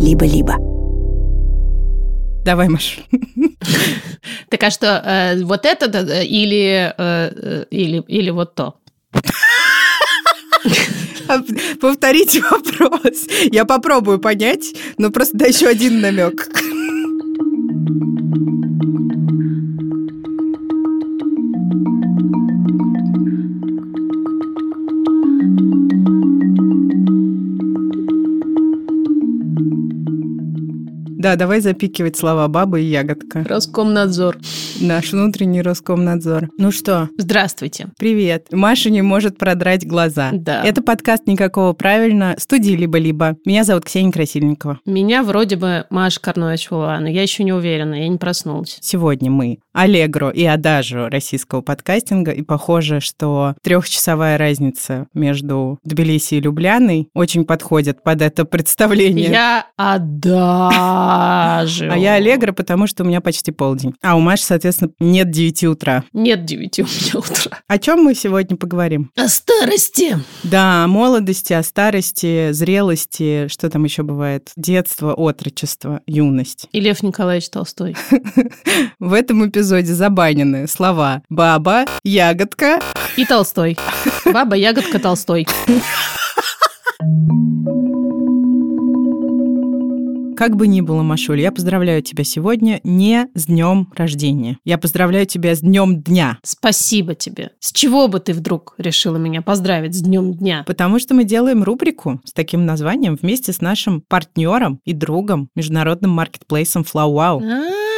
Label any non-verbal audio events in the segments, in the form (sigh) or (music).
либо-либо. Давай, Маш. (laughs) Так а что, э, вот это или, э, э, или, или вот то? (laughs) Повторите вопрос. Я попробую понять, но просто дай еще один намек. Да, давай запикивать слова баба и ягодка. Роскомнадзор. Наш внутренний Роскомнадзор. Ну что, Здравствуйте. привет. Маша не может продрать глаза. Да. Это подкаст «Никакого правильно» студии «Либо-либо». Меня зовут Ксения Красильникова. Меня вроде бы Маша Карнович-Вова, но я еще не уверена, я не проснулась. Сегодня мы Аллегро и Адажио российского подкастинга, и похоже, что трехчасовая разница между Тбилиси и Любляной очень подходит под это представление. Я Адажио. А я Аллегро, потому что у меня почти полдень. А у Маши, соответственно, нет 9 утра. Нет девяти у меня утра. О чем мы сегодня поговорим? О старости. Да, о молодости, о старости, зрелости, что там еще бывает? Детство, отрочество, юность. И Лев Николаевич Толстой. (laughs) В этом эпизоде забанены слова «баба», «ягодка», И Толстой. Баба, ягодка, Толстой. (laughs) Как бы ни было, Машуль, я поздравляю тебя сегодня не с днем рождения. Я поздравляю тебя с днем дня. Спасибо тебе. С чего бы ты вдруг решила меня поздравить с днем дня? Потому что мы делаем рубрику с таким названием вместе с нашим партнером и другом, международным маркетплейсом FlowWow. А,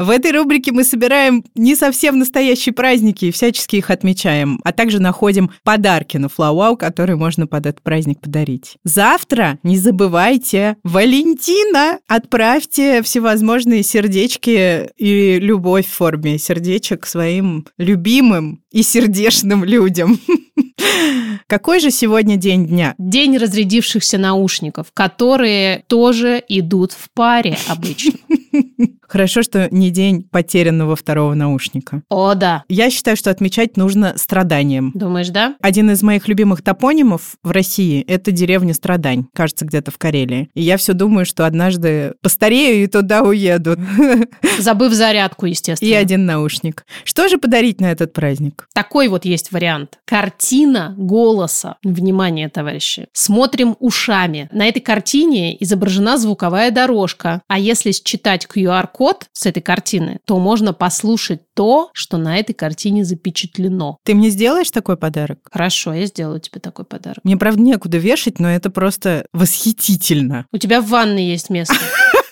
В этой рубрике мы собираем не совсем настоящие праздники и всячески их отмечаем, а также находим подарки на FlowWow, которые можно под этот праздник подарить. Завтра не забывайте Валентина! Отправьте всевозможные сердечки и любовь в форме сердечек своим любимым и сердечным людям. (laughs) Какой же сегодня день дня? День разрядившихся наушников, которые тоже идут в паре обычно. (laughs) Хорошо, что не день потерянного второго наушника. О, да. Я считаю, что отмечать нужно страданием. Думаешь, да? Один из моих любимых топонимов в России – это деревня Страдань, кажется, где-то в Карелии. И я все думаю, что однажды постарею и туда уеду. (laughs) Забыв зарядку, естественно. И один наушник. Что же подарить на этот праздник? Такой вот есть вариант. Картина голоса. Внимание, товарищи. Смотрим ушами. На этой картине изображена звуковая дорожка. А если считать QR-код с этой картины, то можно послушать то, что на этой картине запечатлено. Ты мне сделаешь такой подарок? Хорошо, я сделаю тебе такой подарок. Мне, правда, некуда вешать, но это просто восхитительно. У тебя в ванной есть место. (laughs)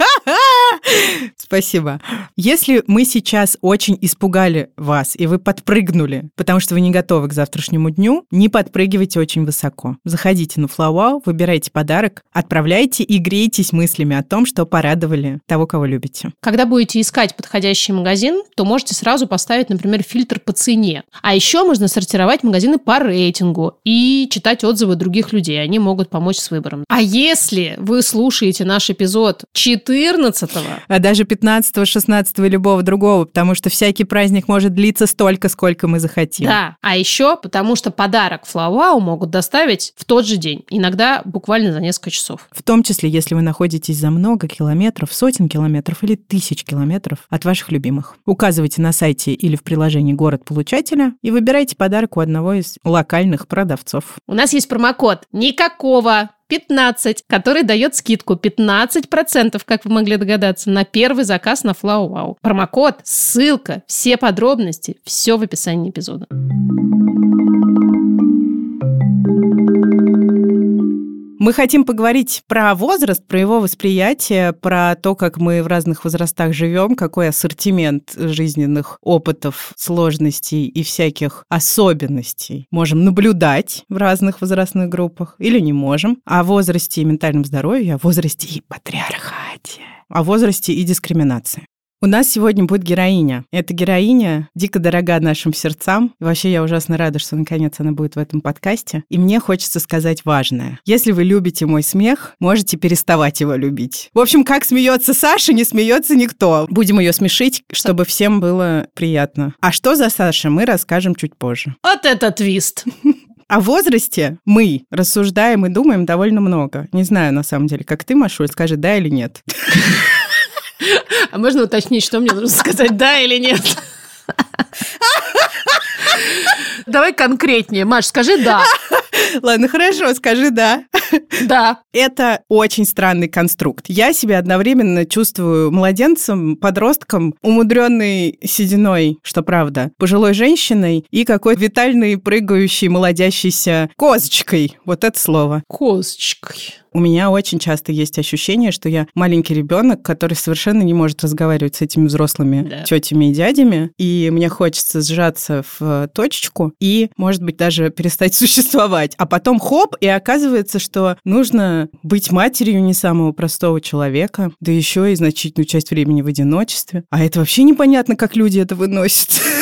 (laughs) Спасибо. Если мы сейчас очень испугали вас, и вы подпрыгнули, потому что вы не готовы к завтрашнему дню, не подпрыгивайте очень высоко. Заходите на FlowWow, выбирайте подарок, отправляйте и грейтесь мыслями о том, что порадовали того, кого любите. Когда будете искать подходящий магазин, то можете сразу поставить, например, фильтр по цене. А еще можно сортировать магазины по рейтингу и читать отзывы других людей. Они могут помочь с выбором. А если вы слушаете наш эпизод 14 А даже 15 16 и любого другого, потому что всякий праздник может длиться столько, сколько мы захотим. Да, а еще потому что подарок Флауау могут доставить в тот же день, иногда буквально за несколько часов. В том числе, если вы находитесь за много километров, сотен километров или тысяч километров от ваших любимых. Указывайте на сайте или в приложении город получателя и выбирайте подарок у одного из локальных продавцов. У нас есть промокод «Никакого». 15, который дает скидку 15%, как вы могли догадаться, на первый заказ на FlowWow. Промокод, ссылка, все подробности, все в описании эпизода. Мы хотим поговорить про возраст, про его восприятие, про то, как мы в разных возрастах живем, какой ассортимент жизненных опытов, сложностей и всяких особенностей можем наблюдать в разных возрастных группах или не можем. О возрасте и ментальном здоровье, о возрасте и патриархате, о возрасте и дискриминации. У нас сегодня будет героиня. Эта героиня дико дорога нашим сердцам. И вообще я ужасно рада, что наконец она будет в этом подкасте. И мне хочется сказать важное. Если вы любите мой смех, можете переставать его любить. В общем, как смеется Саша, не смеется никто. Будем ее смешить, чтобы всем было приятно. А что за Саша, мы расскажем чуть позже. Вот это твист! (laughs) О возрасте мы рассуждаем и думаем довольно много. Не знаю, на самом деле, как ты, Машуль, скажи, да или нет. (laughs) А можно уточнить, что мне нужно сказать, да или нет? Давай конкретнее. Маш, скажи «да». (laughs) Ладно, хорошо, скажи «да». Да. Это очень странный конструкт. Я себя одновременно чувствую младенцем, подростком, умудренной сединой, что правда, пожилой женщиной и какой-то витальной, прыгающей, молодящейся козочкой. Вот это слово. Козочкой. У меня очень часто есть ощущение, что я маленький ребенок, который совершенно не может разговаривать с этими взрослыми Да. тетями и дядями, и мне хочется сжаться в э, точечку и, может быть, даже перестать (laughs) существовать. А потом хоп, и оказывается, что нужно быть матерью не самого простого человека, да еще и значительную часть времени в одиночестве. А это вообще непонятно, как люди это выносят. (laughs)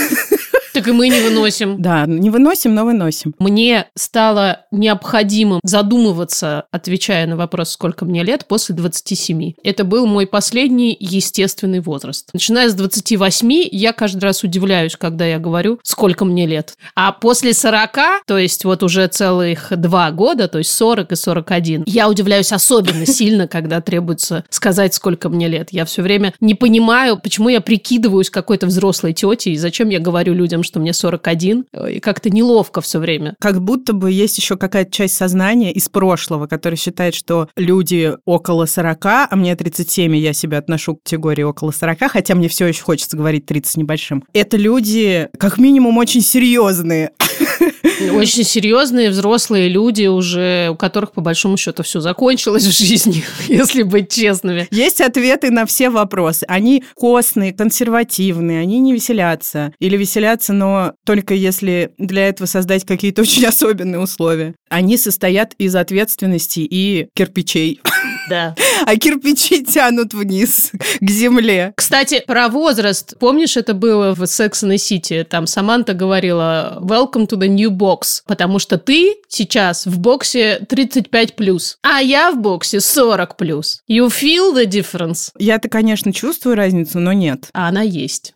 Так и мы не выносим. Да, не выносим, но выносим. Мне стало необходимым задумываться, отвечая на вопрос, сколько мне лет, после 27. Это был мой последний естественный возраст. Начиная с 28, я каждый раз удивляюсь, когда я говорю, сколько мне лет. А после 40, то есть вот уже целых два года, то есть 40 и 41, я удивляюсь особенно (laughs) сильно, когда требуется сказать, сколько мне лет. Я все время не понимаю, почему я прикидываюсь какой-то взрослой тетей, и зачем я говорю людям, что мне 41, и как-то неловко все время. Как будто бы есть еще какая-то часть сознания из прошлого, которая считает, что люди около 40, а мне 37, и я себя отношу к категории около 40, хотя мне все еще хочется говорить 30 с небольшим. Это люди, как минимум, очень серьезные. (laughs) Очень серьезные взрослые люди уже, у которых по большому счету все закончилось в жизни, (laughs) если быть честными. Есть ответы на все вопросы. Они костные, консервативные, они не веселятся. Или веселятся, но только если для этого создать какие-то (laughs) очень особенные условия. Они состоят из ответственности и кирпичей. Да. А кирпичи тянут вниз, к земле. Кстати, про возраст. Помнишь, это было в Sex and the City? Там Саманта говорила «Welcome to the new box», потому что ты сейчас в боксе 35+, а я в боксе 40+. You feel the difference? Я-то, конечно, чувствую разницу, но нет. А она есть.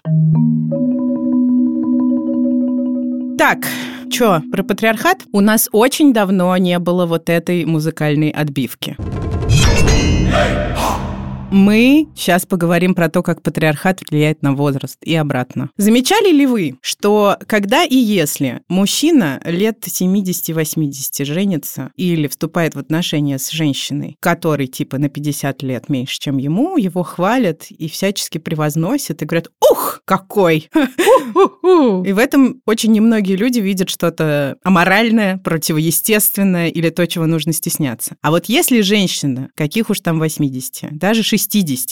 Так, что, про патриархат? У нас очень давно не было вот этой музыкальной отбивки. Hey! Ha! Мы сейчас поговорим про то, как патриархат влияет на возраст и обратно. Замечали ли вы, что когда и если мужчина лет 70-80 женится или вступает в отношения с женщиной, которой типа на 50 лет меньше, чем ему, его хвалят и всячески превозносят и говорят «Ух, какой!» И в этом очень немногие люди видят что-то аморальное, противоестественное или то, чего нужно стесняться. А вот если женщина, каких уж там 80, даже 60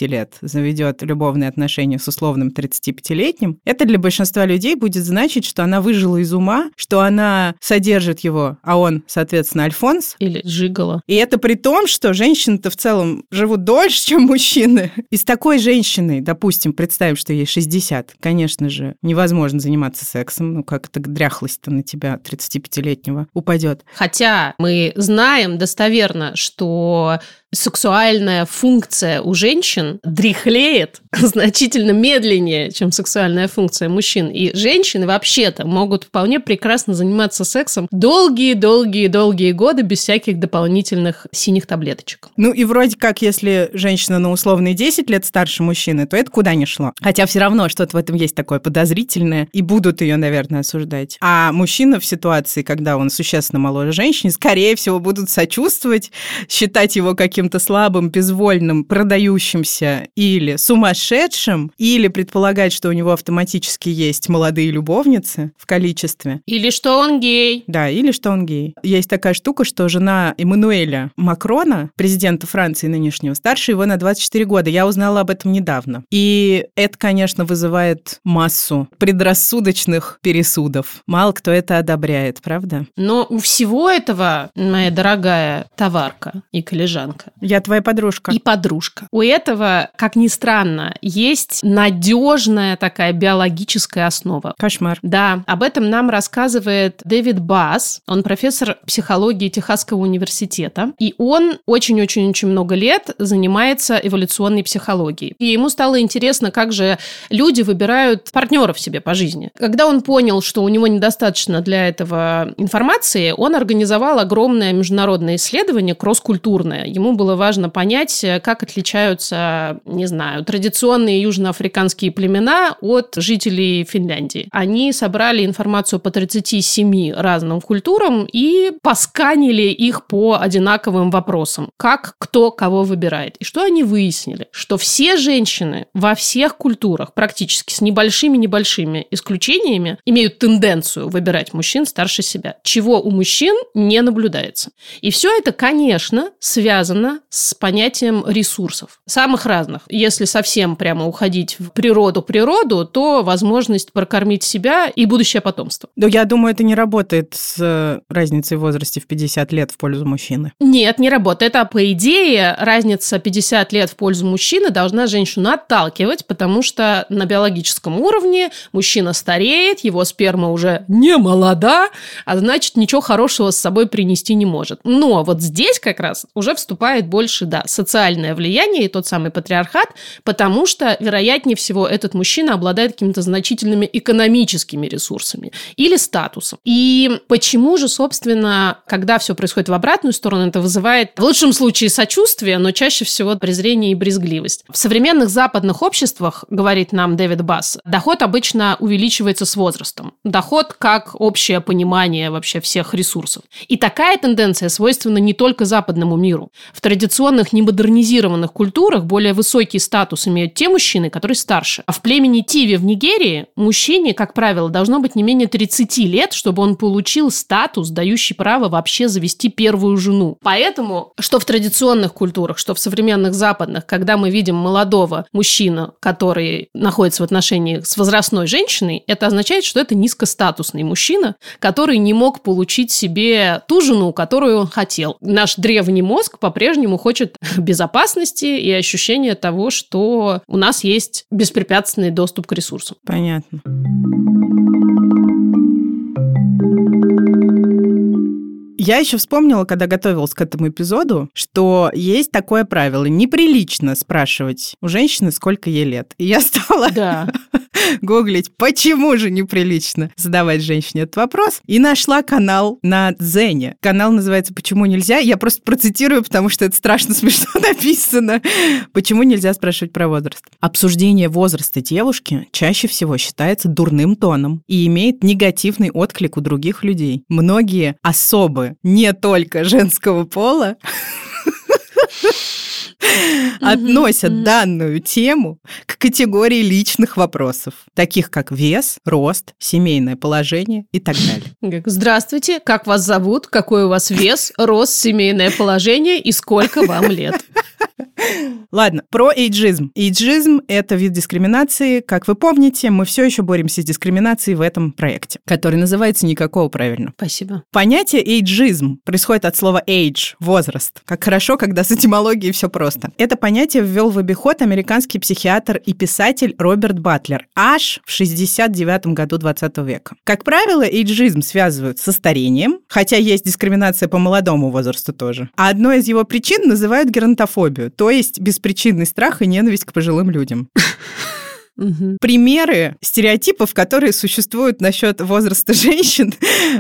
лет заведет любовные отношения с условным 35-летним, это для большинства людей будет значить, что она выжила из ума, что она содержит его, а он, соответственно, Альфонс, Или жигала. и это при том, что женщины-то в целом живут дольше, чем мужчины. И с такой женщиной, допустим, представим, что ей 60, конечно же, невозможно заниматься сексом. Ну, как это дряхлость-то на тебя 35-летнего упадет. Хотя мы знаем достоверно, что сексуальная функция у женщин дряхлеет (laughs) значительно медленнее, чем сексуальная функция мужчин. И женщины вообще-то могут вполне прекрасно заниматься сексом долгие-долгие-долгие годы без всяких дополнительных синих таблеточек. Ну и вроде как, если женщина на условные 10 лет старше мужчины, то это куда ни шло. Хотя все равно что-то в этом есть такое подозрительное, и будут ее, наверное, осуждать. А мужчина в ситуации, когда он существенно моложе женщины, скорее всего, будут сочувствовать, считать его каким-то слабым, безвольным, продающимся или сумасшедшим, или предполагать, что у него автоматически есть молодые любовницы в количестве. Или что он гей. Да, или что он гей. Есть такая штука, что жена Эммануэля Макрона, президента Франции нынешнего, старше его на 24 года. Я узнала об этом недавно. И это, конечно, вызывает массу предрассудочных пересудов. Мало кто это одобряет, правда? Но у всего этого, моя дорогая товарка и коллежанка, Я твоя подружка. и подружка. У этого, как ни странно, есть надежная такая биологическая основа. Кошмар. Да, об этом нам рассказывает Дэвид Бас. Он профессор психологии Техасского университета. И он очень-очень-очень много лет занимается эволюционной психологией. И ему стало интересно, как же люди выбирают партнеров себе по жизни. Когда он понял, что у него недостаточно для этого информации, он организовал огромное международное исследование кросс-культурное. Ему было важно понять, как отличаются, не знаю, традиционные южноафриканские племена от жителей Финляндии. Они собрали информацию по 37 разным культурам и посканили их по одинаковым вопросам. Как кто кого выбирает. И что они выяснили? Что все женщины во всех культурах, практически с небольшими-небольшими исключениями, имеют тенденцию выбирать мужчин старше себя, чего у мужчин не наблюдается. И все это, конечно, связано с понятием ресурсов. Самых разных. Если совсем прямо уходить в природу-природу, то возможность прокормить себя и будущее потомство. Но я думаю, это не работает с э, разницей в возрасте в 50 лет в пользу мужчины. Нет, не работает. Это, по идее, разница 50 лет в пользу мужчины должна женщину отталкивать, потому что на биологическом уровне мужчина стареет, его сперма уже не молода, а значит, ничего хорошего с собой принести не может. Но вот здесь как раз уже вступает больше, да, социальное влияние и тот самый патриархат, потому что, вероятнее всего, этот мужчина обладает какими-то значительными экономическими ресурсами или статусом. И почему же, собственно, когда все происходит в обратную сторону, это вызывает в лучшем случае сочувствие, но чаще всего презрение и брезгливость. В современных западных обществах, говорит нам Дэвид Басс, доход обычно увеличивается с возрастом. Доход как общее понимание вообще всех ресурсов. И такая тенденция свойственна не только западному миру. В традиционных немодернизированных культурах более высокий статус имеют те мужчины, которые старше. А в племени Тиви в Нигерии мужчине, как правило, должно быть не менее 30 лет, чтобы он получил статус, дающий право вообще завести первую жену. Поэтому, что в традиционных культурах, что в современных западных, когда мы видим молодого мужчину, который находится в отношении с возрастной женщиной, это означает, что это низкостатусный мужчина, который не мог получить себе ту жену, которую он хотел. Наш древний мозг по-прежнему хочет (laughs) безопасности и ощущения того, что у нас есть беспрепятственный доступ к ресурсам. Понятно. Я еще вспомнила, когда готовилась к этому эпизоду, что есть такое правило. Неприлично спрашивать у женщины, сколько ей лет. И я стала Да. (laughs) гуглить, почему же неприлично задавать женщине этот вопрос. И нашла канал на Дзене. Канал называется «Почему нельзя?». Я просто процитирую, потому что это страшно смешно (laughs) написано. Почему нельзя спрашивать про возраст? Обсуждение возраста девушки чаще всего считается дурным тоном и имеет негативный отклик у других людей. Многие особы не только женского пола (laughs) относят данную тему к категории личных вопросов, таких как вес, рост, семейное положение и так далее. (laughs) Здравствуйте, как вас зовут, какой у вас вес, рост, семейное положение и сколько вам лет? (laughs) Ладно, про эйджизм. Эйджизм – это вид дискриминации. Как вы помните, мы все еще боремся с дискриминацией в этом проекте, который называется «Никакого правильно». Спасибо. Понятие эйджизм происходит от слова age – возраст. Как хорошо, когда с этимологией все просто. Это понятие ввел в обиход американский психиатр и писатель Роберт Батлер аж в 69 году 20 века. Как правило, эйджизм связывают со старением, хотя есть дискриминация по молодому возрасту тоже. А одной из его причин называют геронтофобию, то есть беспричинный страх и ненависть к пожилым людям. (laughs) Мгм. Примеры стереотипов, которые существуют насчет возраста (laughs) женщин,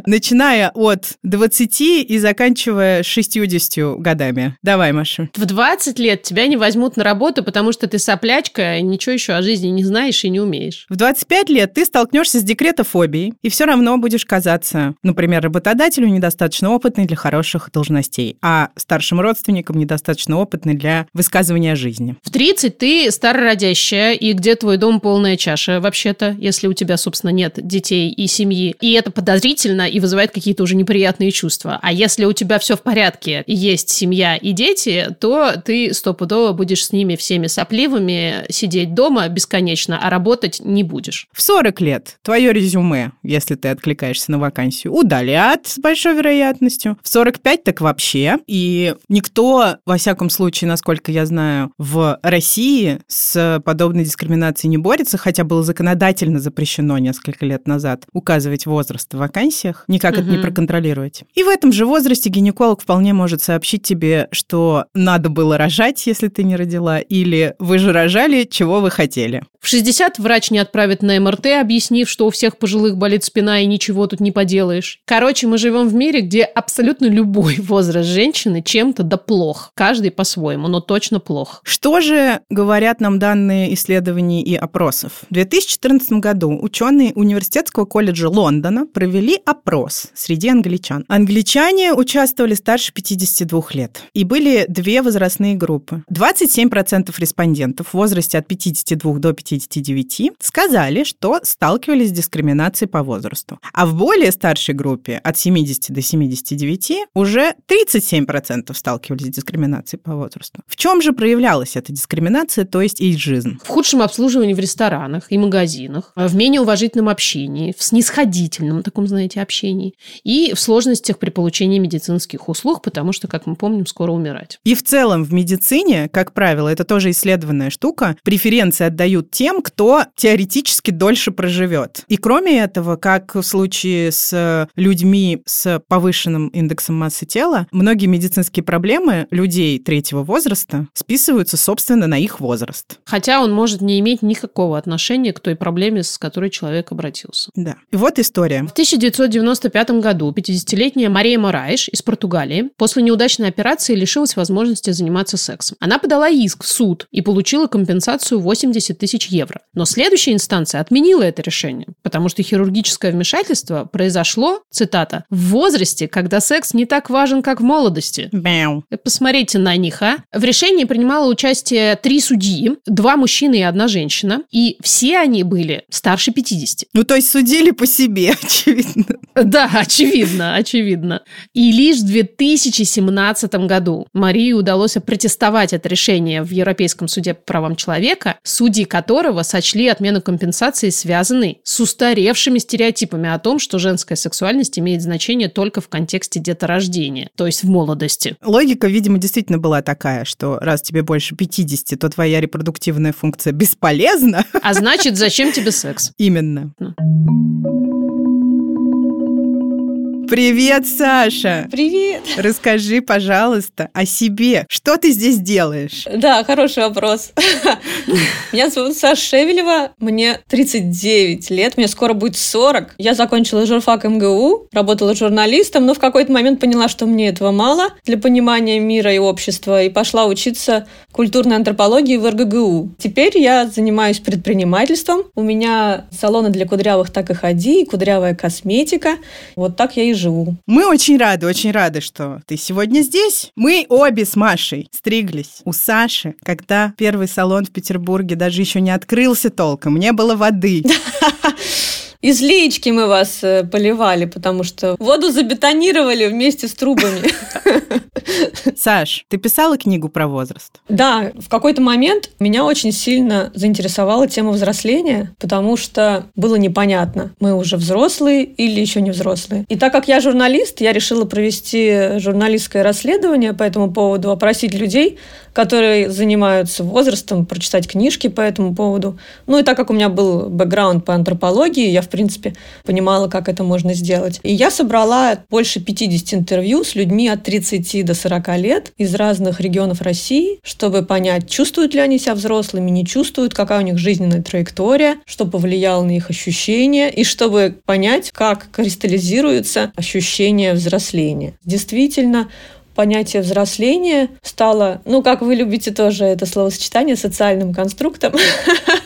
начиная от 20 и заканчивая 60 годами. Давай, Маша. В 20 лет тебя не возьмут на работу, потому что ты соплячка, и ничего еще о жизни не знаешь и не умеешь. В 25 лет ты столкнешься с декретофобией и все равно будешь казаться, например, работодателю недостаточно опытной для хороших должностей, а старшим родственникам недостаточно опытной для высказывания жизни. В 30 ты старородящая, и где твой дом дом полная чаша, вообще-то, если у тебя, собственно, нет детей и семьи. И это подозрительно и вызывает какие-то уже неприятные чувства. А если у тебя все в порядке, есть семья и дети, то ты стопудово будешь с ними всеми сопливыми сидеть дома бесконечно, а работать не будешь. В 40 лет твое резюме, если ты откликаешься на вакансию, удалят с большой вероятностью. В 45 так вообще. И никто, во всяком случае, насколько я знаю, в России с подобной дискриминацией не борется, хотя было законодательно запрещено несколько лет назад указывать возраст в вакансиях, никак угу. это не проконтролировать. И в этом же возрасте гинеколог вполне может сообщить тебе, что надо было рожать, если ты не родила, или вы же рожали, чего вы хотели. В 60 врач не отправит на МРТ, объяснив, что у всех пожилых болит спина и ничего тут не поделаешь. Короче, мы живем в мире, где абсолютно любой (laughs) возраст женщины чем-то да плох. Каждый по-своему, но точно плох. Что же говорят нам данные исследований и опросов? В 2014 году ученые Университетского колледжа Лондона провели опрос среди англичан. Англичане участвовали старше 52 лет. И были две возрастные группы. 27% респондентов в возрасте от 52 до 59 сказали, что сталкивались с дискриминацией по возрасту. А в более старшей группе от 70 до 79 уже 37% сталкивались с дискриминацией по возрасту. В чем же проявлялась эта дискриминация, то есть эйджизм? В худшем обслуживании в ресторанах и магазинах, в менее уважительном общении, в снисходительном таком, знаете, общении и в сложностях при получении медицинских услуг, потому что, как мы помним, скоро умирать. И в целом в медицине, как правило, это тоже исследованная штука, преференции отдают тем, кто теоретически дольше проживет. И кроме этого, как в случае с людьми с повышенным индексом массы тела, многие медицинские проблемы людей третьего возраста списываются, собственно, на их возраст. Хотя он может не иметь никакого отношения к той проблеме, с которой человек обратился. Да. И вот история. В 1995 году 50-летняя Мария Мораиш из Португалии после неудачной операции лишилась возможности заниматься сексом. Она подала иск в суд и получила компенсацию 80 тысяч евро. Но следующая инстанция отменила это решение, потому что хирургическое вмешательство произошло, цитата, в возрасте, когда секс не так важен, как в молодости. Мяу. Посмотрите на них, а. В решении принимало участие три судьи, два мужчины и одна женщина, и все они были старше 50. Ну, то есть судили по себе, (laughs) очевидно. Да, очевидно, очевидно. И лишь в 2017 году Марии удалось протестовать это решение в Европейском суде по правам человека, судьи которого сочли отмену компенсации связанной с устаревшими стереотипами о том, что женская сексуальность имеет значение только в контексте деторождения, то есть в молодости. Логика, видимо, действительно была такая, что раз тебе больше 50, то твоя репродуктивная функция бесполезна. (laughs) А значит, зачем тебе секс? Именно. Привет, Саша! Привет! Расскажи, пожалуйста, о себе. Что ты здесь делаешь? Да, хороший вопрос. (laughs) (laughs) Меня зовут Саша Шевелева, мне 39 лет, мне скоро будет 40. Я закончила журфак МГУ, работала журналистом, но в какой-то момент поняла, что мне этого мало для понимания мира и общества, и пошла учиться культурной антропологии в РГГУ. Теперь я занимаюсь предпринимательством. У меня салоны для кудрявых «Так и ходи», кудрявая косметика. Вот так я и живу. Мы очень рады, очень рады, что ты сегодня здесь. Мы обе с Машей стриглись у Саши, когда первый салон в Петербурге даже еще не открылся толком, не было воды. (laughs) Из леечки мы вас э, поливали, потому что воду забетонировали вместе с трубами. (laughs) Саш, ты писала книгу про возраст? Да, в какой-то момент меня очень сильно заинтересовала тема взросления, потому что было непонятно, мы уже взрослые или еще не взрослые. И так как я журналист, я решила провести журналистское расследование по этому поводу, опросить людей, которые занимаются возрастом, прочитать книжки по этому поводу. Ну и так как у меня был бэкграунд по антропологии, я, в принципе, понимала, как это можно сделать. И я собрала больше 50 интервью с людьми от 30 до 40 лет из разных регионов России, чтобы понять, чувствуют ли они себя взрослыми, не чувствуют, какая у них жизненная траектория, что повлияло на их ощущения, и чтобы понять, как кристаллизируется ощущение взросления. Действительно, понятие взросления стало, ну, как вы любите тоже это словосочетание, социальным конструктом,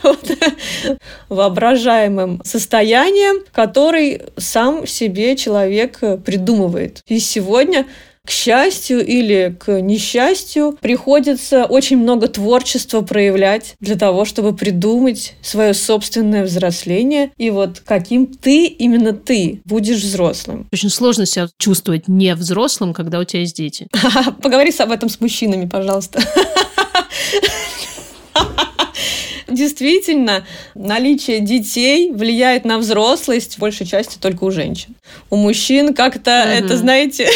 (laughs) воображаемым состоянием, который сам себе человек придумывает. И сегодня к счастью или к несчастью, приходится очень много творчества проявлять для того, чтобы придумать свое собственное взросление и вот каким ты, именно ты, будешь взрослым. Очень сложно себя чувствовать не взрослым, когда у тебя есть дети. (laughs) Поговори об этом с мужчинами, пожалуйста. (laughs) Действительно, наличие детей влияет на взрослость в большей части только у женщин. У мужчин как-то угу. это, знаете,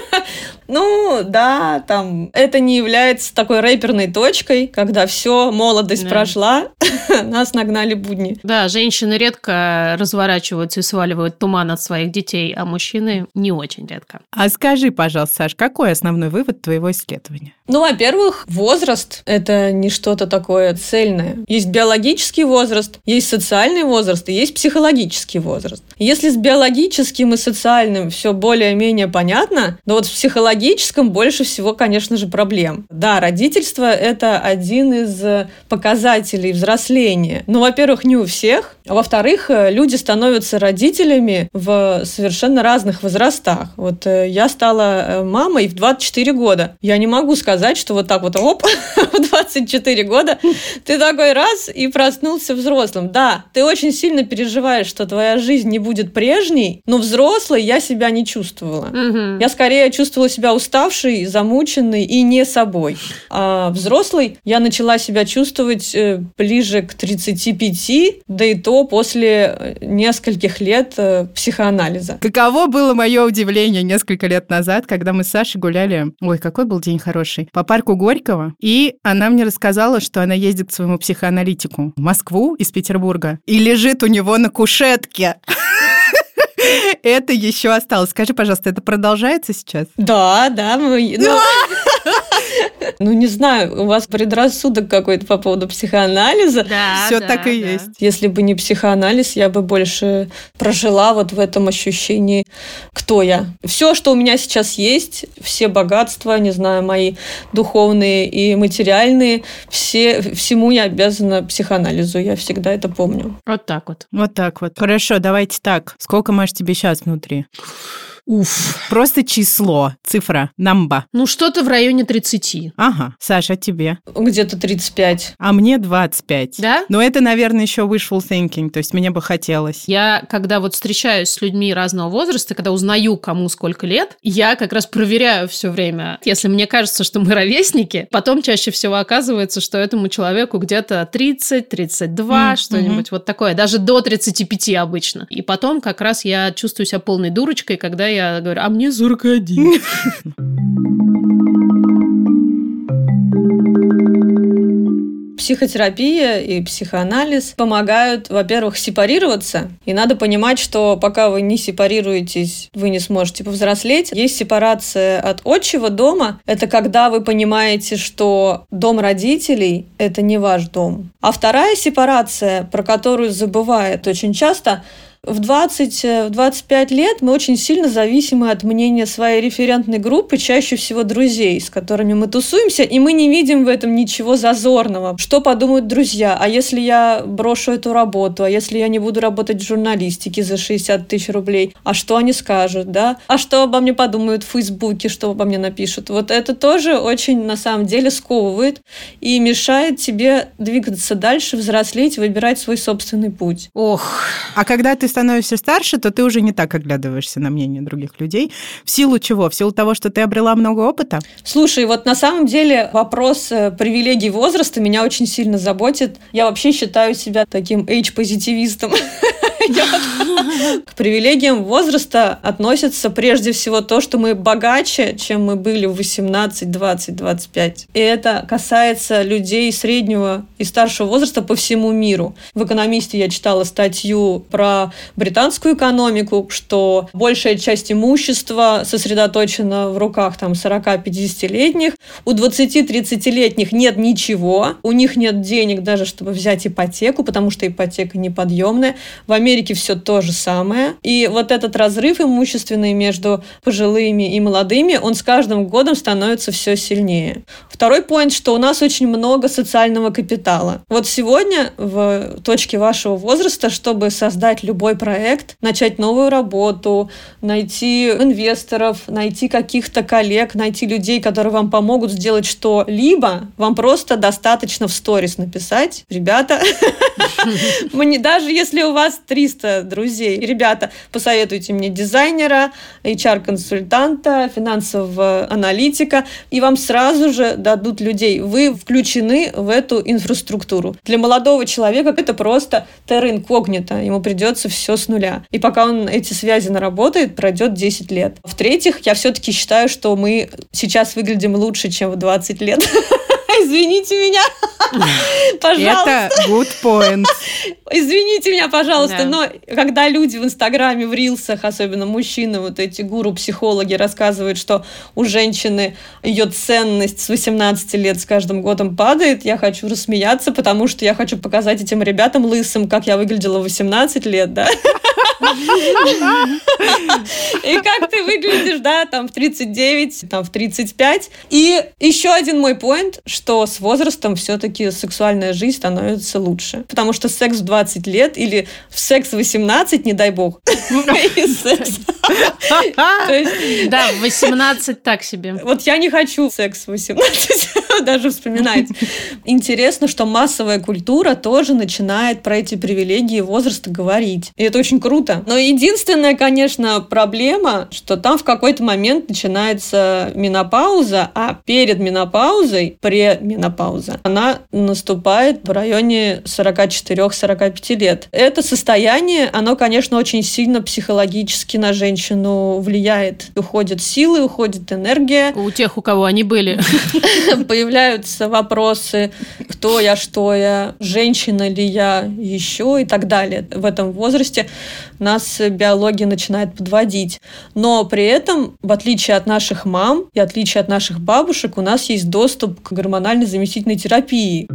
(laughs) Ну, да, там, это не является такой рэперной точкой, когда все, молодость да. прошла, (laughs) нас нагнали будни. Да, женщины редко разворачиваются и сваливают туман от своих детей, а мужчины не очень редко. А скажи, пожалуйста, Саш, какой основной вывод твоего исследования? Ну, во-первых, возраст – это не что-то такое цельное. Есть биологический возраст, есть социальный возраст и есть психологический возраст. Если с биологическим и социальным все более-менее понятно, но вот с психологическим психологическом больше всего, конечно же, проблем. Да, родительство – это один из показателей взросления. Но, во-первых, не у всех. А во-вторых, люди становятся родителями в совершенно разных возрастах. Вот э, я стала э, мамой в 24 года. Я не могу сказать, что вот так вот, оп, (laughs) в 24 года ты такой раз и проснулся взрослым. Да, ты очень сильно переживаешь, что твоя жизнь не будет прежней, но взрослой я себя не чувствовала. Угу. Я скорее чувствовала себя себя уставшей, замученной и не собой. А взрослой я начала себя чувствовать э, ближе к 35, да и то после э, нескольких лет э, психоанализа. Каково было мое удивление несколько лет назад, когда мы с Сашей гуляли, ой, какой был день хороший, по парку Горького, и она мне рассказала, что она ездит к своему психоаналитику в Москву из Петербурга и лежит у него на кушетке. (laughs) Это еще осталось. Скажи, пожалуйста, это продолжается сейчас? Да, да. Мы... (laughs) Ну... Не знаю, у вас предрассудок какой-то по поводу психоанализа. Да, Все да, так и да. есть. Если бы не психоанализ, я бы больше прожила вот в этом ощущении, кто я. Все, что у меня сейчас есть, все богатства, не знаю, мои духовные и материальные, все, всему я обязана психоанализу. Я всегда это помню. Вот так вот. Вот так вот. Хорошо, давайте так. Сколько, Маш, тебе сейчас внутри? Уф. Просто число, цифра, намба. Ну, что-то в районе 30. Ага. Саша, тебе? Где-то 35. А мне 25. Да? Но это, наверное, еще wishful thinking, то есть мне бы хотелось. Я, когда вот встречаюсь с людьми разного возраста, когда узнаю, кому сколько лет, я как раз проверяю все время. Если мне кажется, что мы ровесники, потом чаще всего оказывается, что этому человеку где-то 30, 32, mm, что-нибудь mm-hmm. вот такое. Даже до 35 обычно. И потом как раз я чувствую себя полной дурочкой, когда я говорю, а мне 41. (laughs) Психотерапия и психоанализ помогают, во-первых, сепарироваться. И надо понимать, что пока вы не сепарируетесь, вы не сможете повзрослеть. Есть сепарация от отчего дома. Это когда вы понимаете, что дом родителей – это не ваш дом. А вторая сепарация, про которую забывают очень часто – в 20-25 э, лет мы очень сильно зависимы от мнения своей референтной группы, чаще всего друзей, с которыми мы тусуемся, и мы не видим в этом ничего зазорного. Что подумают друзья? А если я брошу эту работу? А если я не буду работать в журналистике за 60 тысяч рублей? А что они скажут, да? А что обо мне подумают в Фейсбуке, что обо мне напишут? Вот это тоже очень, на самом деле, сковывает и мешает тебе двигаться дальше, взрослеть, выбирать свой собственный путь. Ох, а когда ты становишься старше, то ты уже не так оглядываешься на мнение других людей. В силу чего? В силу того, что ты обрела много опыта? Слушай, вот на самом деле вопрос э, привилегий возраста меня очень сильно заботит. Я вообще считаю себя таким age-позитивистом. (laughs) К привилегиям возраста относится прежде всего то, что мы богаче, чем мы были в 18, 20, 25. И это касается людей среднего и старшего возраста по всему миру. В «Экономисте» я читала статью про британскую экономику, что большая часть имущества сосредоточена в руках там 40-50-летних. У 20-30-летних нет ничего, у них нет денег даже, чтобы взять ипотеку, потому что ипотека неподъемная. В Америке Америке все то же самое. И вот этот разрыв имущественный между пожилыми и молодыми, он с каждым годом становится все сильнее. Второй поинт, что у нас очень много социального капитала. Вот сегодня в точке вашего возраста, чтобы создать любой проект, начать новую работу, найти инвесторов, найти каких-то коллег, найти людей, которые вам помогут сделать что-либо, вам просто достаточно в сторис написать, ребята, (laughs) даже если у вас 300 друзей, ребята, посоветуйте мне дизайнера, HR-консультанта, финансового аналитика, и вам сразу же дадут людей. Вы включены в эту инфраструктуру. Для молодого человека это просто терра инкогнито. Ему придется все с нуля. И пока он эти связи наработает, пройдет 10 лет. В-третьих, я все-таки считаю, что мы сейчас выглядим лучше, чем в 20 лет. (laughs) Извините меня. (laughs) Пожалуйста. Это good point. Извините меня, пожалуйста, но когда люди в Инстаграме, в Рилсах, особенно мужчины, вот эти гуру-психологи рассказывают, что у женщины ее ценность с 18 лет с каждым годом падает, я хочу рассмеяться, потому что я хочу показать этим ребятам лысым, как я выглядела в 18 лет, да? И как ты выглядишь, да, там в 39, там в 35. И еще один мой поинт, что с возрастом все-таки сексуальная жизнь становится лучше. Потому что секс в 20 лет или в секс в 18, не дай бог. (laughs) (laughs) Да, в 18 так себе. Вот я не хочу секс в 18 (laughs) даже вспоминать. Интересно, что массовая культура тоже начинает про эти привилегии возраста говорить. И это очень круто. Но единственная, конечно, проблема, что там в какой-то момент начинается менопауза, а перед менопаузой, пременопауза, она наступает в районе 44-45 лет. Это состояние, оно, конечно, очень сильно психологически на женщину влияет. Уходят силы, уходит энергия. У тех, у кого они были. (laughs) Появляются вопросы, кто я, что я, женщина ли я еще и так далее. В этом возрасте нас биология начинает подводить. Но при этом, в отличие от наших мам и отличие от наших бабушек, у нас есть доступ к гормональной заместительной терапии.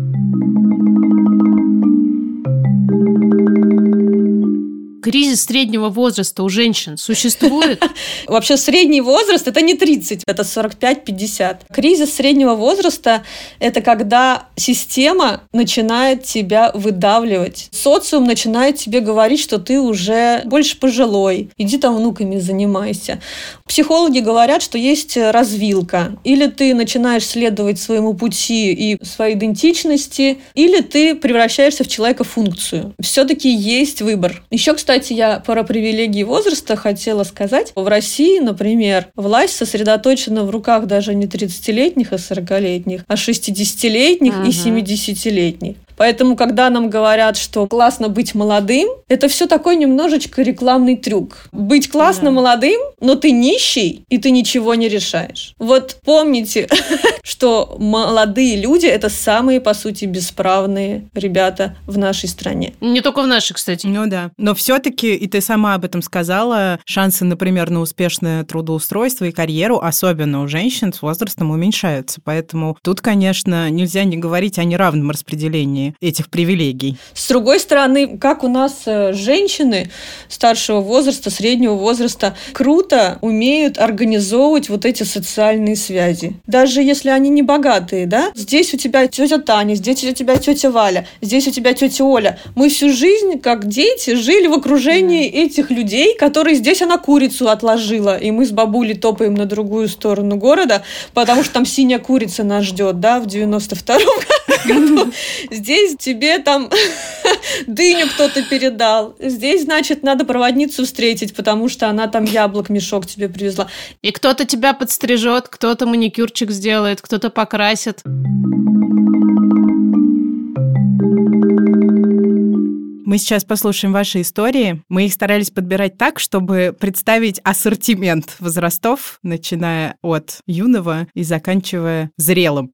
Кризис среднего возраста у женщин существует? (laughs) Вообще средний возраст – это не 30, это 45-50. Кризис среднего возраста – это когда система начинает тебя выдавливать. Социум начинает тебе говорить, что ты уже больше пожилой, иди там внуками занимайся. Психологи говорят, что есть развилка. Или ты начинаешь следовать своему пути и своей идентичности, или ты превращаешься в человека-функцию. Все-таки есть выбор. Еще, кстати, кстати, я про привилегии возраста хотела сказать. В России, например, власть сосредоточена в руках даже не 30-летних и 40-летних, а 60-летних ага. и 70-летних. Поэтому, когда нам говорят, что классно быть молодым, это все такой немножечко рекламный трюк. Быть классно да. молодым, но ты нищий, и ты ничего не решаешь. Вот помните, (laughs) что молодые люди – это самые, по сути, бесправные ребята в нашей стране. Не только в нашей, кстати. Ну да. Но все-таки, и ты сама об этом сказала, шансы, например, на успешное трудоустройство и карьеру, особенно у женщин, с возрастом уменьшаются. Поэтому тут, конечно, нельзя не говорить о неравном распределении этих привилегий. С другой стороны, как у нас э, женщины старшего возраста, среднего возраста круто умеют организовывать вот эти социальные связи. Даже если они не богатые, да? Здесь у тебя тетя Таня, здесь у тебя тетя Валя, здесь у тебя тетя Оля. Мы всю жизнь, как дети, жили в окружении mm. этих людей, которые здесь она курицу отложила, и мы с бабулей топаем на другую сторону города, потому что там синяя курица нас ждет, да, в 92-м (laughs) году. (laughs) Здесь здесь тебе там (laughs) дыню кто-то передал. Здесь, значит, надо проводницу встретить, потому что она там яблок мешок тебе привезла. И кто-то тебя подстрижет, кто-то маникюрчик сделает, кто-то покрасит. Мы сейчас послушаем ваши истории. Мы их старались подбирать так, чтобы представить ассортимент возрастов, начиная от юного и заканчивая зрелым.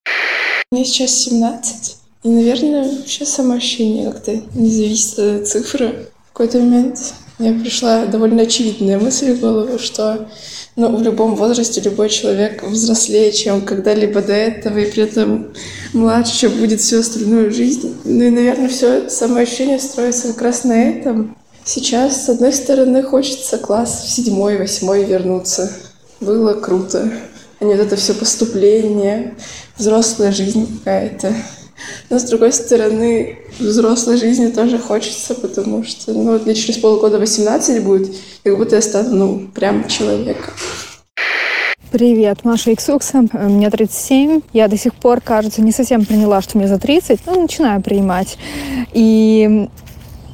Мне сейчас 17. Наверное, вообще самоощущение как-то не зависит от цифры. В какой-то момент мне пришла довольно очевидная мысль в голову, что ну, в любом возрасте любой человек взрослее, чем когда-либо до этого, и при этом младше, чем будет всю остальную жизнь. Ну и, наверное, все самоощущение строится как раз на этом. Сейчас, с одной стороны, хочется класс в седьмой, восьмой вернуться. Было круто. А не вот это все поступление, взрослая жизнь какая-то. Но, с другой стороны, взрослой жизни тоже хочется, потому что, ну, мне через полгода 18 будет, как будто я стану, ну, прям человеком. Привет, Маша Иксукса, мне 37. Я до сих пор, кажется, не совсем приняла, что мне за 30, но начинаю принимать. И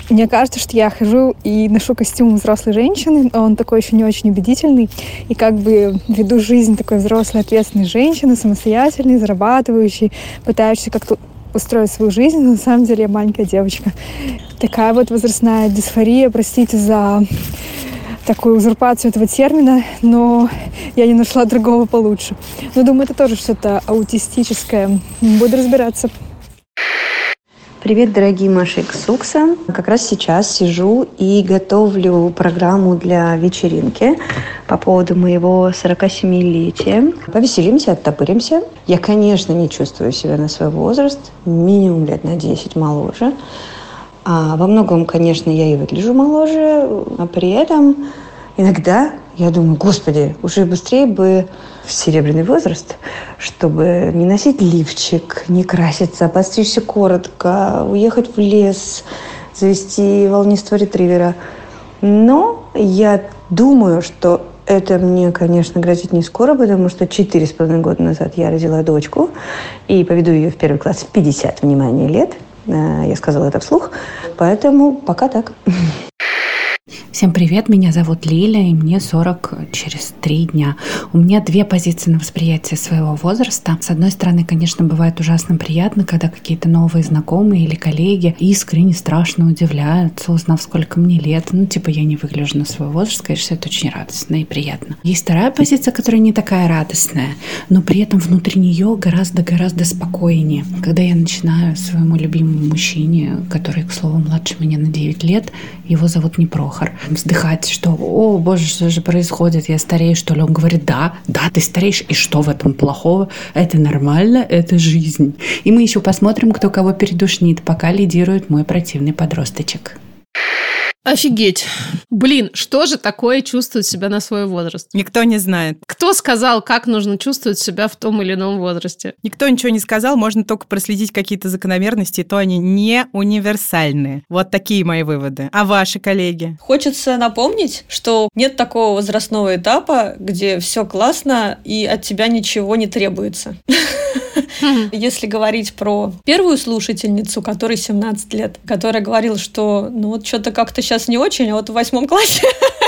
мне кажется, что я хожу и ношу костюм взрослой женщины, он такой еще не очень убедительный, и как бы веду жизнь такой взрослой, ответственной женщины, самостоятельной, зарабатывающей, пытающейся как-то устроить свою жизнь, но на самом деле я маленькая девочка. Такая вот возрастная дисфория, простите за такую узурпацию этого термина, но я не нашла другого получше. Но думаю, это тоже что-то аутистическое. Буду разбираться. Привет, дорогие Маша Иксукса. Как раз сейчас сижу и готовлю программу для вечеринки по поводу моего 47-летия. Повеселимся, оттопыримся. Я, конечно, не чувствую себя на свой возраст, минимум лет на 10 моложе. А во многом, конечно, я и выгляжу моложе, а при этом иногда я думаю, господи, уже быстрее бы в серебряный возраст, чтобы не носить лифчик, не краситься, подстричься коротко, уехать в лес, завести волнистого ретривера. Но я думаю, что это мне, конечно, грозит не скоро, потому что четыре с половиной года назад я родила дочку и поведу ее в первый класс в 50, внимание, лет. Э, я сказала это вслух. Поэтому пока так. (laughs) Всем привет, меня зовут Лиля, и мне 40 через три дня. У меня две позиции на восприятие своего возраста. С одной стороны, конечно, бывает ужасно приятно, когда какие-то новые знакомые или коллеги искренне страшно удивляются, узнав, сколько мне лет. Ну, типа, я не выгляжу на свой возраст, конечно, это очень радостно и приятно. Есть вторая позиция, которая не такая радостная, но при этом внутри нее гораздо-гораздо спокойнее. Когда я начинаю своему любимому мужчине, который, к слову, младше меня на 9 лет, его зовут Непрохор, вздыхать, что, о, боже, что же происходит, я старею, что ли? Он говорит, да, да, ты стареешь, и что в этом плохого? Это нормально, это жизнь. И мы еще посмотрим, кто кого передушнит, пока лидирует мой противный подросточек. Офигеть. Блин, что же такое чувствовать себя на свой возраст? Никто не знает. Кто сказал, как нужно чувствовать себя в том или ином возрасте? Никто ничего не сказал, можно только проследить какие-то закономерности, то они не универсальные. Вот такие мои выводы. А ваши коллеги? Хочется напомнить, что нет такого возрастного этапа, где все классно и от тебя ничего не требуется. (laughs) (laughs) Если говорить про первую слушательницу, которой 17 лет, которая говорила, что ну вот что-то как-то сейчас не очень, а вот в восьмом классе (laughs)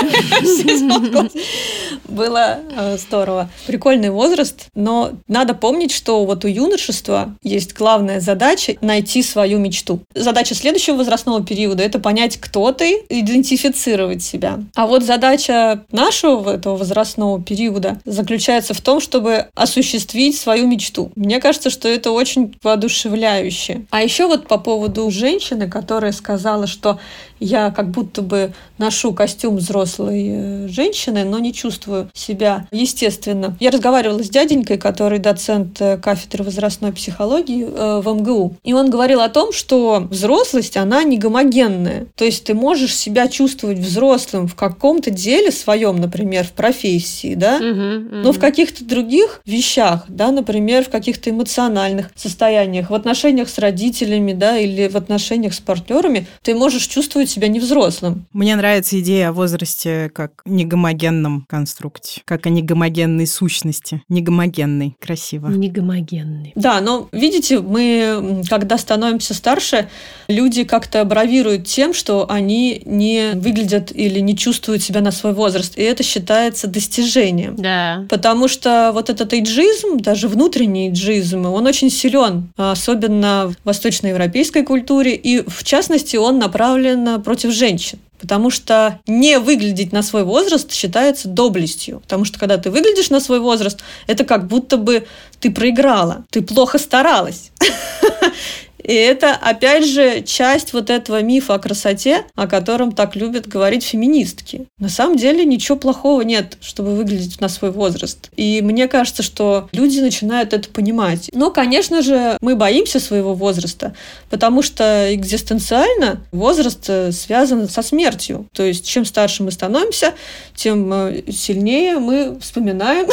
было э, здорово. Прикольный возраст, но надо помнить, что вот у юношества есть главная задача найти свою мечту. Задача следующего возрастного периода – это понять, кто ты, идентифицировать себя. А вот задача нашего этого возрастного периода заключается в том, чтобы осуществить свою мечту. Мне кажется, что это очень воодушевляюще. А еще вот по поводу женщины, которая сказала, что я как будто бы ношу костюм взрослой э, женщины, но не чувствую себя естественно. Я разговаривала с дяденькой, который доцент э, кафедры возрастной психологии э, в МГУ, и он говорил о том, что взрослость, она не гомогенная. То есть ты можешь себя чувствовать взрослым в каком-то деле своем, например, в профессии, да, угу, угу. но в каких-то других вещах, да, например, в каких-то эмоциональных состояниях, в отношениях с родителями, да, или в отношениях с партнерами, ты можешь чувствовать себя невзрослым. Мне нравится идея о возрасте как негомогенном конструкте, как о негомогенной сущности. Негомогенной, красиво. Негомогенный. Да, но видите, мы, когда становимся старше, люди как-то бравируют тем, что они не выглядят или не чувствуют себя на свой возраст, и это считается достижением. Да. Потому что вот этот эйджизм, даже внутренний эйджизм, он очень силен, особенно в восточноевропейской культуре, и в частности он направлен против женщин. Потому что не выглядеть на свой возраст считается доблестью. Потому что когда ты выглядишь на свой возраст, это как будто бы ты проиграла, ты плохо старалась. (laughs) И это, опять же, часть вот этого мифа о красоте, о котором так любят говорить феминистки. На самом деле ничего плохого нет, чтобы выглядеть на свой возраст. И мне кажется, что люди начинают это понимать. Но, конечно же, мы боимся своего возраста, потому что экзистенциально возраст э, связан со смертью. То есть, чем старше мы становимся, тем э, сильнее мы вспоминаем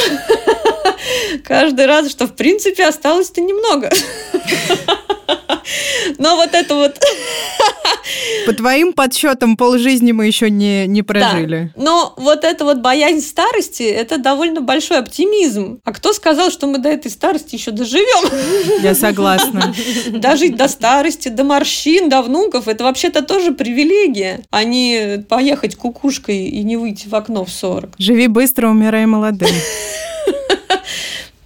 (laughs) каждый раз, что в принципе осталось-то немного. (laughs) Но вот это вот... По твоим подсчетам, полжизни мы еще не, не прожили. Да. Но вот эта вот боязнь старости, это довольно большой оптимизм. А кто сказал, что мы до этой старости еще доживем? Я согласна. (laughs) Дожить до старости, до морщин, до внуков, это вообще-то тоже привилегия, а не поехать кукушкой и не выйти в окно в 40. Живи быстро, умирай молодым. (laughs)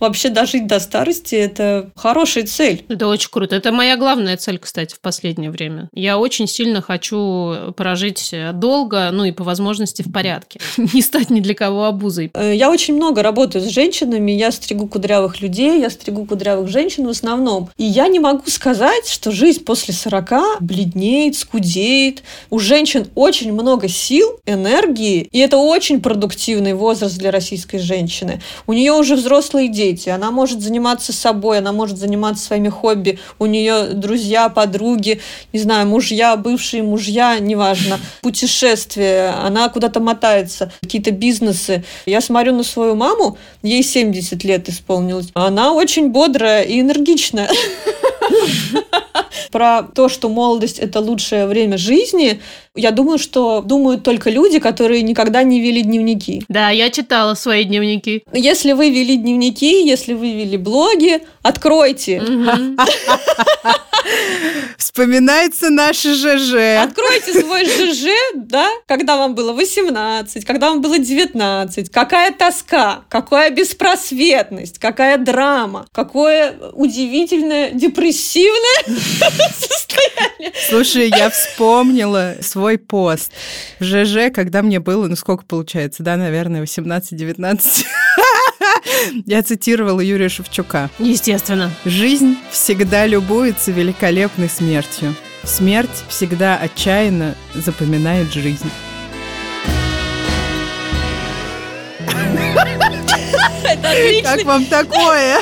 вообще дожить до старости – это хорошая цель. Это очень круто. Это моя главная цель, кстати, в последнее время. Я очень сильно хочу прожить долго, ну и по возможности в порядке. (laughs) Не стать ни для кого обузой. Э, я очень много работаю с женщинами. Я стригу кудрявых людей, я стригу кудрявых женщин в основном. И я не могу сказать, что жизнь после 40 бледнеет, скудеет. У женщин очень много сил, энергии, и это очень продуктивный возраст для российской женщины. У нее уже взрослые дети, дети, она может заниматься собой, она может заниматься своими хобби, у нее друзья, подруги, не знаю, мужья, бывшие мужья, неважно, путешествия, она куда-то мотается, какие-то бизнесы. Я смотрю на свою маму, ей 70 лет исполнилось, она очень бодрая и энергичная. (laughs) (laughs) Про то, что молодость – это лучшее время жизни, я думаю, что думают только люди, которые никогда не вели дневники. Да, я читала свои дневники. Если вы вели дневники, если вы вели блоги, откройте. (laughs) Вспоминается наш ЖЖ. Откройте свой ЖЖ, да, когда вам было 18, когда вам было 19. Какая тоска, какая беспросветность, какая драма, какое удивительное депрессивное (laughs) состояние. Слушай, я вспомнила свой пост в ЖЖ, когда мне было, ну сколько получается, да, наверное, 18-19. (laughs) Я цитировала Юрия Шевчука. Естественно. Жизнь всегда любуется великолепной смертью. Смерть всегда отчаянно запоминает жизнь. (laughs) Как вам такое?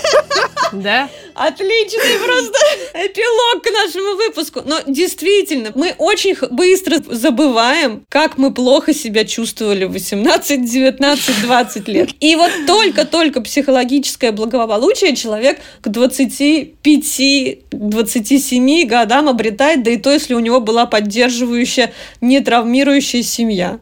Да? Отличный просто эпилог к нашему выпуску. Но действительно, мы очень быстро забываем, как мы плохо себя чувствовали в 18, 19, 20 лет. И вот только-только психологическое благополучие человек к 25-27 годам обретает, да и то, если у него была поддерживающая, не травмирующая семья.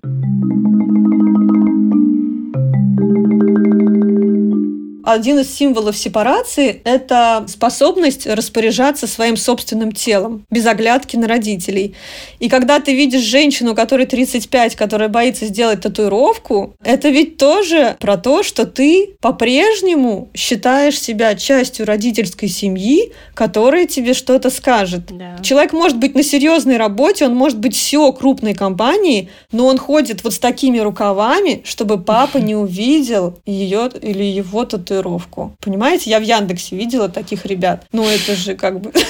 Один из символов сепарации – это способность распоряжаться своим собственным телом, без оглядки на родителей. И когда ты видишь женщину, которой 35, которая боится сделать татуировку, это ведь тоже про то, что ты по-прежнему считаешь себя частью родительской семьи, которая тебе что-то скажет. Да. Человек может быть на серьезной работе, он может быть все крупной компании, но он ходит вот с такими рукавами, чтобы папа не увидел ее или его татуировку татуировку. Понимаете, я в Яндексе видела таких ребят. Ну, это же как бы... (laughs)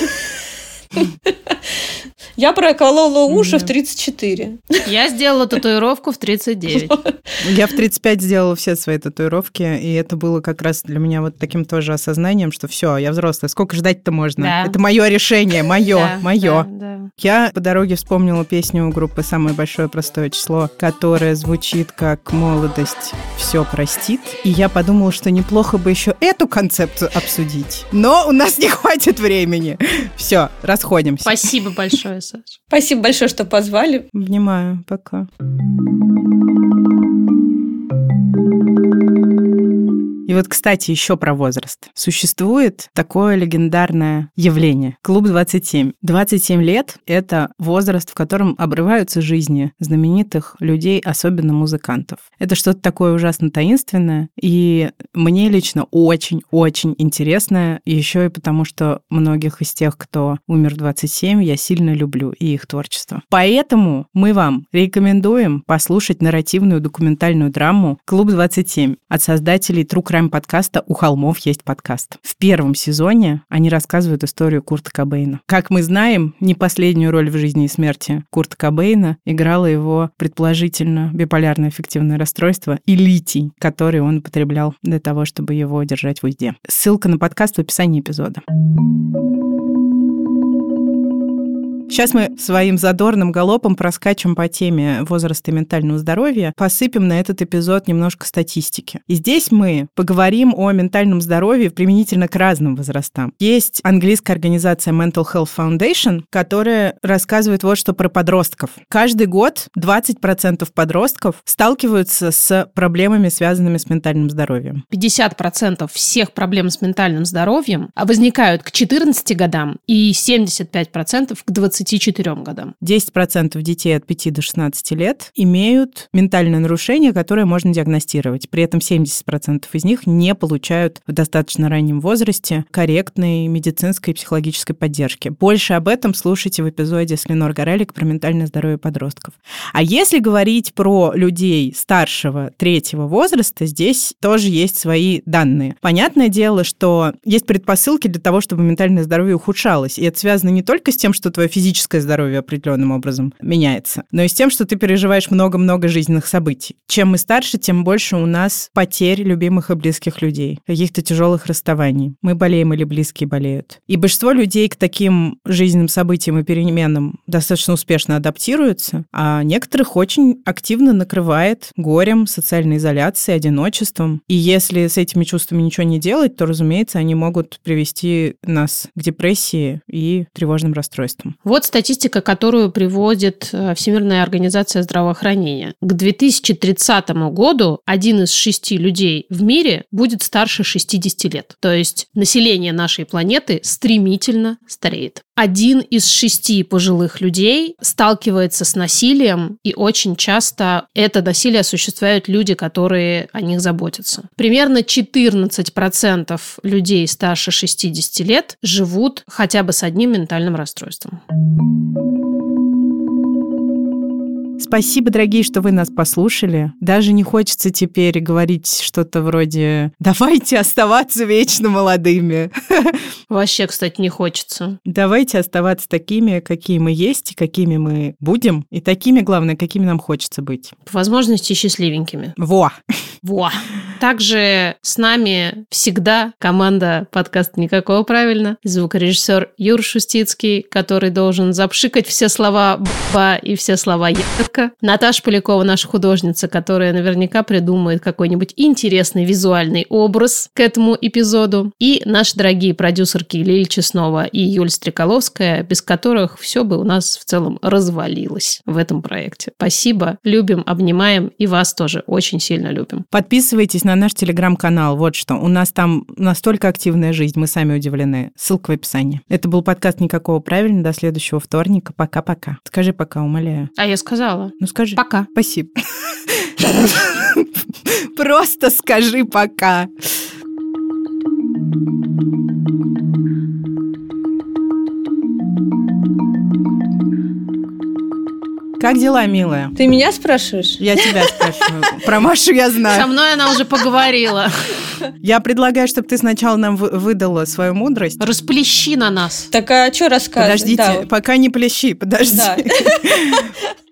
Я проколола уши в 34. Я сделала татуировку в 39. (laughs) Я в 35 сделала все свои татуировки, и это было как раз для меня вот таким тоже осознанием, что все, я взрослая, сколько ждать-то можно? Да. Это мое решение, (laughs) мое, да, мое. Да, да. Я по дороге вспомнила песню группы «Самое большое простое число», которая звучит как «Молодость все простит», и я подумала, что неплохо бы еще эту концепцию обсудить. Но у нас не (laughs) хватит времени. Все, расходимся. Спасибо большое, Саша. Спасибо большое, что позвали. Внимаю, пока. И вот, кстати, еще про возраст. Существует такое легендарное явление. Клуб 27. 27 лет — это возраст, в котором обрываются жизни знаменитых людей, особенно музыкантов. Это что-то такое ужасно таинственное, и мне лично очень-очень интересно, еще и потому, что многих из тех, кто умер в 27, я сильно люблю и их творчество. Поэтому мы вам рекомендуем послушать нарративную документальную драму «Клуб 27» от создателей True программе подкаста «У холмов есть подкаст». В первом сезоне они рассказывают историю Курта Кобейна. Как мы знаем, не последнюю роль в жизни и смерти Курта Кобейна играло его, предположительно, биполярное эффективное расстройство и литий, который он употреблял для того, чтобы его держать в узде. Ссылка на подкаст в описании эпизода. Сейчас мы своим задорным галопом проскачем по теме возраста и ментального здоровья, посыпем на этот эпизод немножко статистики. И здесь мы поговорим о ментальном здоровье применительно к разным возрастам. Есть английская организация Mental Health Foundation, которая рассказывает вот что про подростков. Каждый год 20% подростков сталкиваются с проблемами, связанными с ментальным здоровьем. 50% всех проблем с ментальным здоровьем возникают к 14 годам и 75% к 20 24 годам. 10% детей от 5 до 16 лет имеют ментальное нарушение, которое можно диагностировать. При этом 70% из них не получают в достаточно раннем возрасте корректной медицинской и психологической поддержки. Больше об этом слушайте в эпизоде с Ленор Горелик про ментальное здоровье подростков. А если говорить про людей старшего третьего возраста, здесь тоже есть свои данные. Понятное дело, что есть предпосылки для того, чтобы ментальное здоровье ухудшалось. И это связано не только с тем, что твое физическое физическое здоровье определенным образом меняется, но и с тем, что ты переживаешь много-много жизненных событий. Чем мы старше, тем больше у нас потерь любимых и близких людей, каких-то тяжелых расставаний. Мы болеем или близкие болеют. И большинство людей к таким жизненным событиям и переменам достаточно успешно адаптируются, а некоторых очень активно накрывает горем, социальной изоляцией, одиночеством. И если с этими чувствами ничего не делать, то, разумеется, они могут привести нас к депрессии и тревожным расстройствам. Вот статистика, которую приводит э, Всемирная организация здравоохранения. К 2030 году один из шести людей в мире будет старше 60 лет. То есть население нашей планеты стремительно стареет. Один из шести пожилых людей сталкивается с насилием, и очень часто это насилие осуществляют люди, которые о них заботятся. Примерно 14% людей старше 60 лет живут хотя бы с одним ментальным расстройством. Спасибо, дорогие, что вы нас послушали. Даже не хочется теперь говорить что-то вроде «давайте оставаться вечно молодыми». (laughs) Вообще, кстати, не хочется. Давайте оставаться такими, какие мы есть, и какими мы будем, и такими, главное, какими нам хочется быть. По возможности счастливенькими. Во! Во! Также с нами всегда команда подкаста «Никакого правильно». Звукорежиссер Юр Шустицкий, который должен запшикать все слова «ба» и все слова «ядка». Наташа Полякова, наша художница, которая наверняка придумает какой-нибудь интересный визуальный образ к этому эпизоду. И наши дорогие продюсерки Лиль Чеснова и Юль Стреколовская, без которых все бы у нас в целом развалилось в этом проекте. Спасибо, любим, обнимаем и вас тоже очень сильно любим. Подписывайтесь на наш телеграм-канал. Вот что. У нас там настолько активная жизнь, мы сами удивлены. Ссылка в описании. Это был подкаст «Никакого правильно». До следующего вторника. Пока-пока. Скажи пока, умоляю. А я сказала. Ну скажи. Пока. Спасибо. Просто скажи пока. Как дела, милая? Ты меня спрашиваешь? Я тебя спрашиваю. (laughs) Про Машу я знаю. Со мной она уже поговорила. Я предлагаю, чтобы ты сначала нам выдала свою мудрость. Расплещи на нас. Так а что рассказывать? Подождите, Да. пока не плещи, подожди. Да. (laughs)